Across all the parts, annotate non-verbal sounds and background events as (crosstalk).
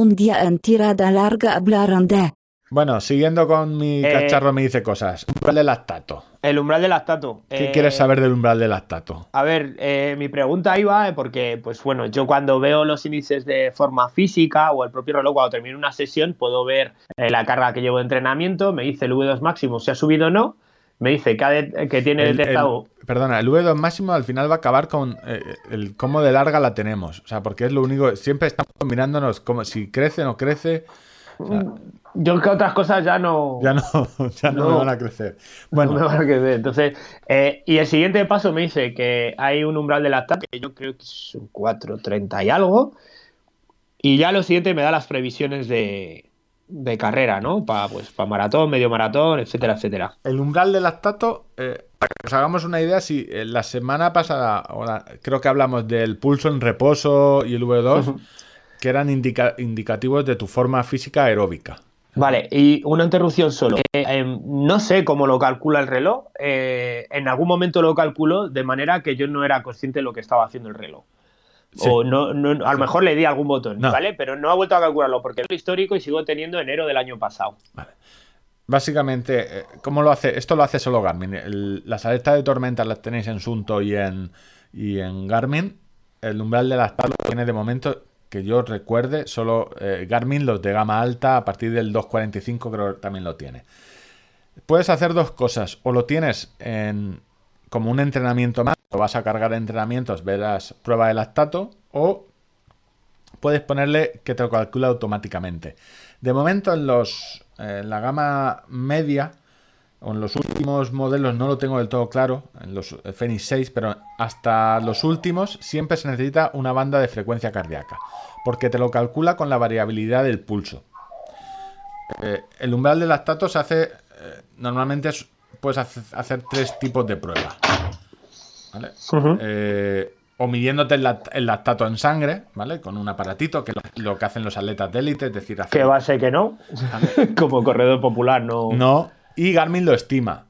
un día en tirada larga hablaron de... Bueno, siguiendo con mi Eh, cacharro me dice cosas. Umbral de lactato. El umbral del lactato. ¿Qué Eh, quieres saber del umbral de lactato? A ver, eh, mi pregunta iba eh, porque, pues bueno, yo cuando veo los índices de forma física o el propio reloj cuando termino una sesión, puedo ver eh, la carga que llevo de entrenamiento, me dice el V2 máximo si ha subido o no, me dice que, de- que tiene El- detectado... el- perdona, el V2 máximo al final va a acabar con eh, el cómo de larga la tenemos. O sea, porque es lo único. Siempre estamos mirándonos como si crece o no crece. O sea, Yo que otras cosas ya no... ya no, (laughs) ya no, (laughs) No. me van a crecer. no me Bueno, van a creer. Entonces, eh, y el siguiente paso me dice que hay un umbral de lactato, que yo creo que es un 4.30 y algo. Y ya lo siguiente me da las previsiones de, de carrera, ¿no? Para pues, pa maratón, medio maratón, etcétera, etcétera. el umbral de lactato, eh, para que os hagamos una idea, si eh, la semana pasada, creo que hablamos del pulso en reposo y el V2, Ujú. que eran indica- indicativos de tu forma física aeróbica. Vale, y una interrupción solo. Eh, em, no sé cómo lo calcula el reloj. en algún momento lo calculó de manera que yo no era consciente de lo que estaba haciendo el reloj. Sí. O no, no- a lo mejor le di algún botón, No. ¿vale? Pero no ha vuelto a calcularlo porque es histórico y sigo teniendo enero del año pasado. Básicamente, eh, ¿cómo lo hace? Esto lo hace solo Garmin. El- las alertas de tormenta las tenéis en Sunto y en, y en Garmin. El umbral de lactato tiene de momento, que yo recuerde, solo eh, Garmin, los de gama alta, a partir del 245 creo que también lo tiene. Puedes hacer dos cosas. O lo tienes en, como un entrenamiento más, vas a cargar entrenamientos, verás prueba de lactato, o puedes ponerle que te lo calcula automáticamente. De momento en los en la gama media o en los últimos modelos no lo tengo del todo claro, en los Fenix 6, pero hasta los últimos siempre se necesita una banda de frecuencia cardíaca, porque te lo calcula con la variabilidad del pulso. Eh, el umbral de lactato se hace, eh, normalmente es- puedes hace- hacer tres tipos de prueba. ¿Vale? Eh, o midiéndote el, lact- el lactato en sangre, ¿vale? Con un aparatito, que es lo, lo que hacen los atletas de élite, es decir, hacer- Que va a ser que no. (laughs) Como corredor popular, no. No, y Garmin lo estima.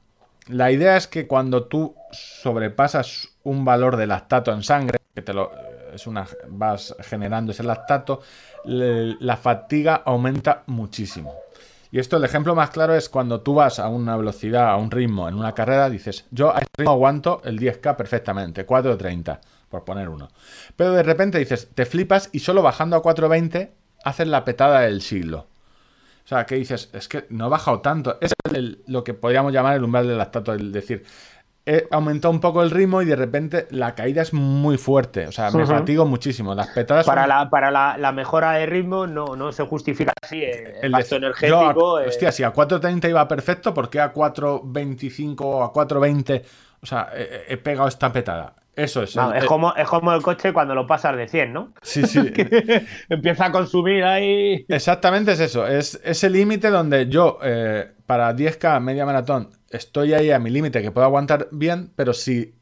La idea es que cuando tú sobrepasas un valor de lactato en sangre, que te lo es una vas generando ese lactato, le- la fatiga aumenta muchísimo. Y esto el ejemplo más claro es cuando tú vas a una velocidad, a un ritmo en una carrera, dices, yo a este ritmo aguanto el 10K perfectamente, 4.30, por poner uno. Pero de repente dices, te flipas y solo bajando a 4.20 haces la petada del siglo. O sea, que dices, es que no ha bajado tanto. Es lo que podríamos llamar el umbral del lactato, es decir, he aumentado un poco el ritmo y de repente la caída es muy fuerte. O sea, me fatigo muchísimo. Las petadas Para, son- la, para la, la mejora de ritmo no, no se justifica así eh, el, el gasto de- energético. yo a- eh, hostia, si a 4.30 iba perfecto, ¿por qué a 4.25 o a 4.20? O sea, he, he pegado esta petada. Eso es. no, el- es, como, es como el coche cuando lo pasas de 100, ¿no? Sí, sí. (laughs) Empieza a consumir ahí. Exactamente es eso. Es ese límite donde yo, eh, para 10K media maratón, estoy ahí a mi límite que puedo aguantar bien, pero si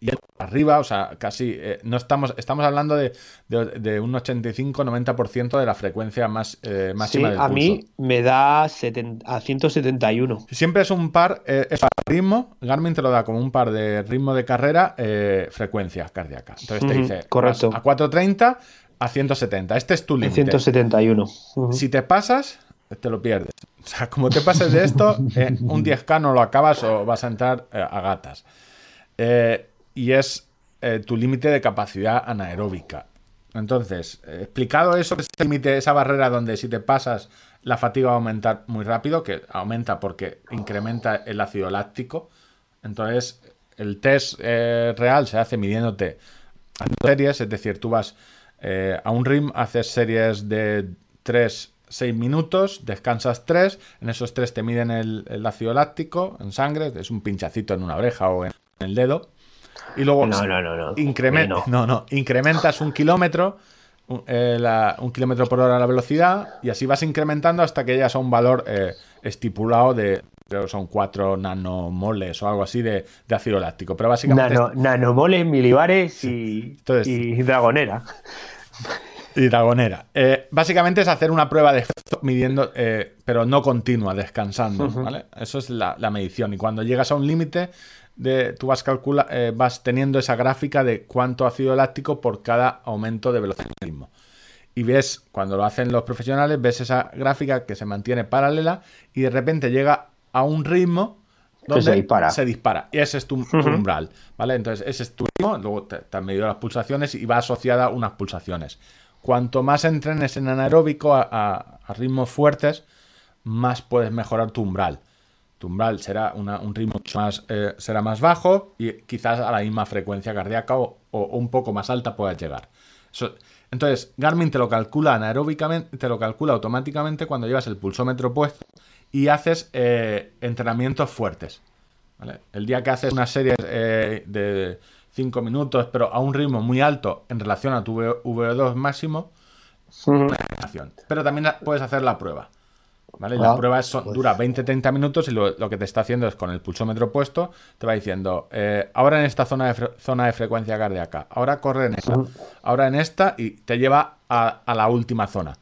y arriba, o sea, casi eh, no estamos, estamos hablando de, de- de un 85-90% de la frecuencia más eh, Sí, máxima del a pulso. mí me da 70 a 171. Siempre es un par, eh, es ritmo. Garmin te lo da como un par de ritmo de carrera, eh, frecuencia cardíaca. Entonces te dice correcto. a 430 a 170. Este es tu límite. 171. Ujú. Si te pasas, te lo pierdes. O sea, como te pases de esto, eh, un 10K no lo acabas o vas a entrar a gatas. Eh, y es eh, tu límite de capacidad anaeróbica. Entonces, eh, explicado eso, ese límite, esa barrera donde si te pasas, la fatiga va a aumentar muy rápido, que aumenta porque incrementa el ácido láctico. Entonces, el test eh, real se hace midiéndote series, es decir, tú vas a un ritmo, haces series de 3, 6 minutos, descansas 3, en esos 3 te miden el ácido láctico en sangre, es un pinchacito en una oreja o en el dedo, y luego No, no, no, no. incremen- Eh, no. no, no, incrementas un kilómetro, un, eh, la- un kilómetro por hora la velocidad, y así vas incrementando hasta que llegas a un valor eh, estipulado de, creo que son 4 nanomoles o algo así de, de ácido láctico. Pero básicamente Nano, nanomoles, milibares y, Entonces- y dragonera. Y dragonera. Eh, básicamente es hacer una prueba de efecto midiendo, eh, pero no continua, descansando. ¿vale? Eso es la, la medición. Y cuando llegas a un límite, de, tú vas, calcula, eh, vas teniendo esa gráfica de cuánto ácido láctico por cada aumento de velocidad del ritmo. y ves, cuando lo hacen los profesionales, ves esa gráfica que se mantiene paralela y de repente llega a un ritmo donde se dispara. se dispara. Y ese es tu, tu umbral, ¿vale? Entonces, ese es tu ritmo, luego te, te han medido las pulsaciones y va asociada a unas pulsaciones. Cuanto más entrenes en anaeróbico a, a- a ritmos fuertes, más puedes mejorar tu umbral. Tu umbral será una- un ritmo mucho más, eh, será más bajo y quizás a la misma frecuencia cardíaca o, o un poco más alta puedas llegar. Eso- entonces, Garmin te lo calcula anaeróbicamente, te lo calcula automáticamente cuando llevas el pulsómetro puesto y haces eh, entrenamientos fuertes. ¿vale? El día que haces una serie eh, de 5 minutos, pero a un ritmo muy alto en relación a tu V- VO2 máximo, acción. Pero también puedes hacer la prueba. ¿Vale? Ah, son- pues. dura 20-30 minutos y lo, lo que te está haciendo es con el pulsómetro puesto, te va diciendo, eh, ahora en esta zona de, zona de frecuencia cardíaca, ahora corre en esta, ahora en esta y te lleva a, a la última zona.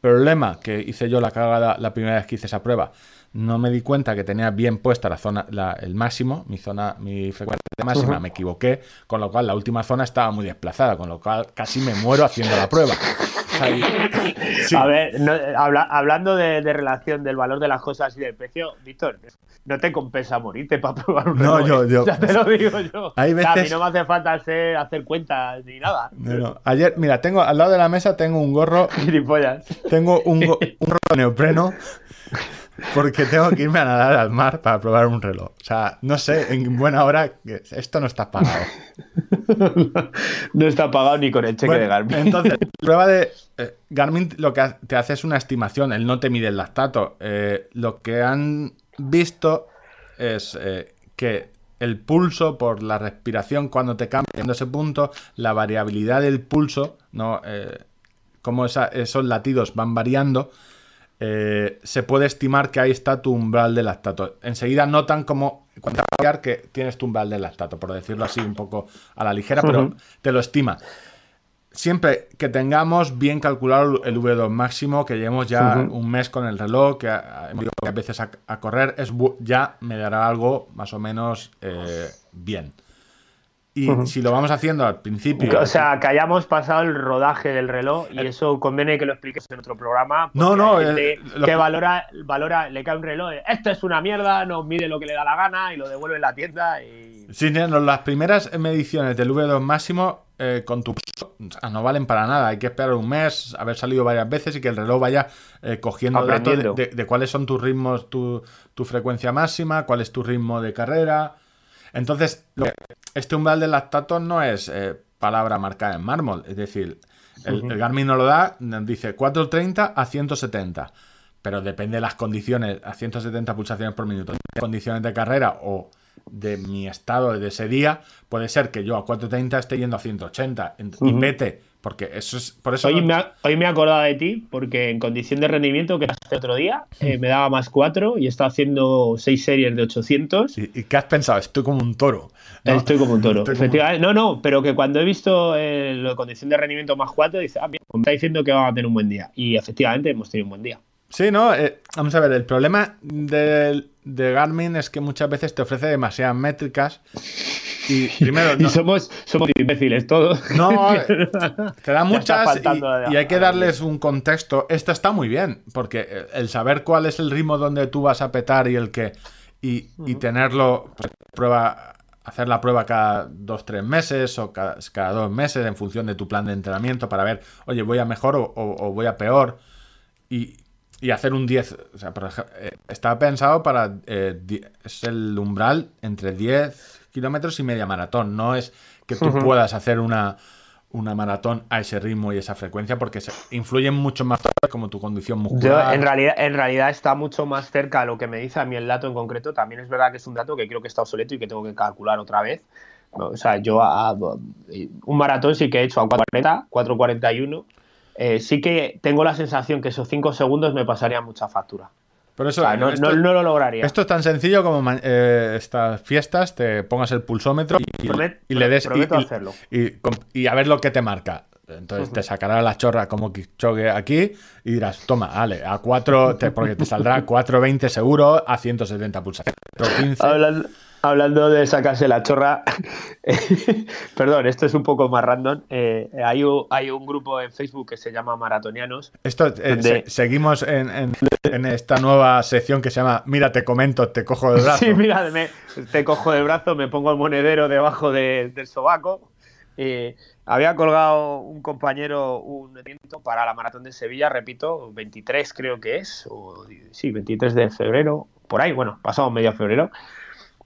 Problema que hice yo la cagada la primera vez que hice esa prueba. No me di cuenta que tenía bien puesta la zona, la- el máximo, mi zona, mi frecuencia máxima, me equivoqué, con lo cual la última zona estaba muy desplazada, con lo cual casi me muero haciendo la prueba. (laughs) Sí. A ver, no, habla- hablando de, de relación del valor de las cosas y del precio, Víctor, no te compensa morirte para probar un No, yo- ¿eh? yo- (laughs) Ya te lo digo yo. Hay O sea, a mí no me hace falta hacer, hacer cuentas ni nada. No, no. Ayer, mira, tengo al lado de la mesa tengo un gorro, (laughs) Gilipollas. tengo un, go- un gorro de neopreno porque tengo que irme a nadar al mar para probar un reloj. O sea, no sé, en buena hora, esto no está pagado. (laughs) No está pagado ni con el cheque Bueno, de Garmin. Entonces, (laughs) prueba de eh, Garmin lo que te hace es una estimación, él no te mide el lactato. Eh, lo que han visto es eh, que el pulso por la respiración cuando te cambia en ese punto, la variabilidad del pulso, no, cómo esa- esos latidos van variando, eh, se puede estimar que ahí está tu umbral de lactato. Enseguida notan como que tienes tu umbral de lactato, por decirlo así un poco a la ligera, pero te lo estima. Siempre que tengamos bien calculado el V2 máximo, que llevemos ya un mes con el reloj, que a- hemos ido veces a, a correr, es ya me dará algo más o menos eh, bien. Y si lo vamos haciendo al principio. O sea, que hayamos pasado el rodaje del reloj y eso conviene que lo expliques en otro programa. No, no, hay gente eh, lo que valora, valora, le cae un reloj, eh, esto es una mierda, nos mide lo que le da la gana y lo devuelve en la tienda y... Sí, no, las primeras mediciones del V2 máximo eh, con tu no valen para nada. Hay que esperar un mes, haber salido varias veces y que el reloj vaya eh, cogiendo datos de, de- de cuáles son tus ritmos, tu, tu frecuencia máxima, cuál es tu ritmo de carrera. Entonces, lo- este umbral de lactato no es eh, palabra marcada en mármol. Es decir, el, el Garmin no lo da, nos dice 430 a 170. Pero depende de las condiciones, a 170 pulsaciones por minuto. En condiciones de carrera o de mi estado de ese día, puede ser que yo a 430 esté yendo a 180 ent- y Ujú. vete, porque eso es por eso Hoy no- me, ha- hoy me acordado de ti porque en condición de rendimiento que hace otro día eh, me daba más 4 y está haciendo 6 series de 800. ¿Y, y qué has pensado? Estoy como un toro. ¿no? Estoy como un toro. (laughs) Como- Efectivamente. No, no, pero que cuando he visto eh, lo de condición de rendimiento más 4, dice, ah, mira, pues me está diciendo que vamos a tener un buen día. Y efectivamente hemos tenido un buen día. Sí, no, eh, vamos a ver, el problema de, de Garmin es que muchas veces te ofrece demasiadas métricas (laughs) y primero Y no, somos, somos imbéciles todos. No, (laughs) te da muchas y, y hay que darles un contexto. Esto está muy bien, porque el saber cuál es el ritmo donde tú vas a petar y el que. Y, y tenerlo, pues, prueba, hacer la prueba cada dos, tres meses o cada, cada dos meses en función de tu plan de entrenamiento para ver, oye, voy a mejor o, o- o voy a peor. Y, y hacer un 10. O sea, por ej- eh, está pensado para. eh, es el umbral entre 10 kilómetros y media maratón. No es que tú puedas hacer una, una maratón a ese ritmo y esa frecuencia porque se, influyen mucho más como tu condición Yo, muscular. en realidad, en realidad está mucho más cerca a lo que me dice a mí el dato en concreto. También es verdad que es un dato que creo que está obsoleto y que tengo que calcular otra vez. O sea, yo a- a- un maratón sí que he hecho a 4.40, 4.41. Eh, sí que tengo la sensación que esos 5 segundos me pasarían mucha factura. Por O eso, sea, no, esto, no- no lo lograría. esto es tan sencillo como eh, estas fiestas, te pongas el pulsómetro y, Promet- y le des. y- hacerlo. y, y a ver lo que te marca. Entonces te sacará la chorra como Kipchoge aquí y dirás, toma, vale, a 4, porque te saldrá (laughs) 4.20 seguro a 170 pulsaciones. 4.15. Hablan- hablando de sacarse la chorra, (laughs) perdón, esto es un poco más random. Eh, hay, un, hay, un, grupo en Facebook que se llama Maratonianos. Esto, eh, se, seguimos en, en, en, esta nueva sección que se llama Mira, te comento, te cojo del (laughs) brazo. Sí, mira, me, te cojo del brazo, me pongo el monedero debajo de, del sobaco. Eh, había colgado un compañero un evento para la maratón de Sevilla, repito, 23 creo que es, o, sí, 23 de febrero, por ahí, bueno, pasado medio febrero,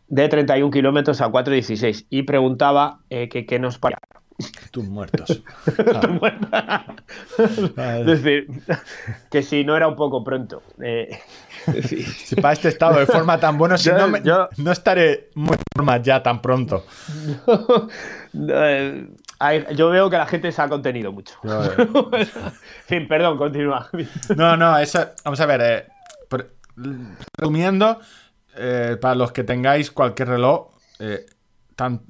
de 31 kilómetros a 4.16 y preguntaba eh, que qué nos parecía. Tus muertos. (laughs) Ah. (laughs) es decir, que si no era un poco pronto. Eh, sí. Si para este estado de forma tan bueno, si (laughs) yo, no, me, yo... no estaré muy forma ya tan pronto. eh, yo veo que la gente se ha contenido mucho. en fin, perdón, continúa. no, no, eso, vamos a ver, eh, por, resumiendo, eh, para los que tengáis cualquier reloj, eh, tan,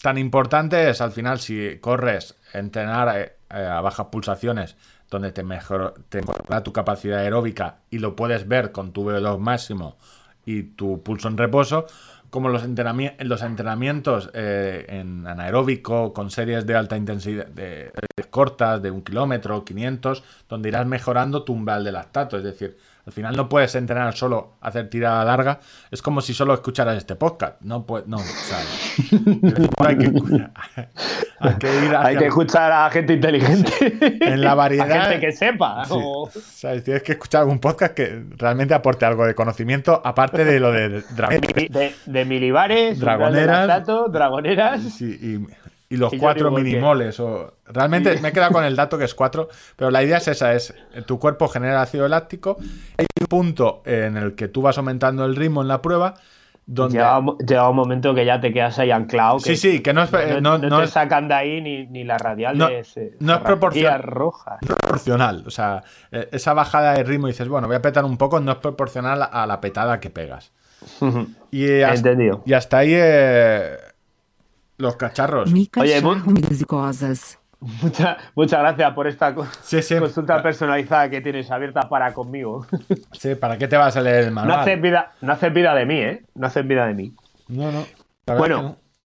tan importante es al final si corres, entrenar eh, a bajas pulsaciones, donde te mejora, te mejora tu capacidad aeróbica y lo puedes ver con tu V2 máximo y tu pulso en reposo, como los, los entrenamientos en anaeróbico con series de alta intensidad, cortas, de un kilómetro, 500, donde irás mejorando tu umbral de lactato. Es decir, al final no puedes entrenar solo, hacer tirada larga. Es como si solo escucharas este podcast. No, pues, no, o sea, (laughs) hay, que, hay, que, ir hay que escuchar a gente inteligente. En la variedad. (laughs) A gente que sepa. Sí, o... ¿sabes? Tienes que escuchar algún podcast que realmente aporte algo de conocimiento, aparte de lo de (laughs) de, de, de milibares, dragoneras, lactato, dragoneras. Sí, y, y los y cuatro minimoles. Que... O... Realmente (laughs) me he quedado con el dato que es cuatro, pero la idea es esa, es tu cuerpo genera ácido láctico, hay un punto en el que tú vas aumentando el ritmo en la prueba, donde... Llega, llega, un momento que ya te quedas ahí anclado. Que, sí, sí, que no es... No, no, no, te sacan de ahí ni, ni la radial no, de ese, no es proporcional, roja. proporcional. O sea, esa bajada de ritmo y dices, bueno, voy a petar un poco, no es proporcional a la petada que pegas. (laughs) y, hasta, Entendido. y hasta ahí... Eh, los cacharros. Oye, muchas mucha gracias por esta sí, sí. consulta personalizada que tienes abierta para conmigo. Sí, ¿para qué te vas a leer el manual? No haces vida, no haces vida de mí, ¿eh? No haces vida de mí. No, no. Bueno,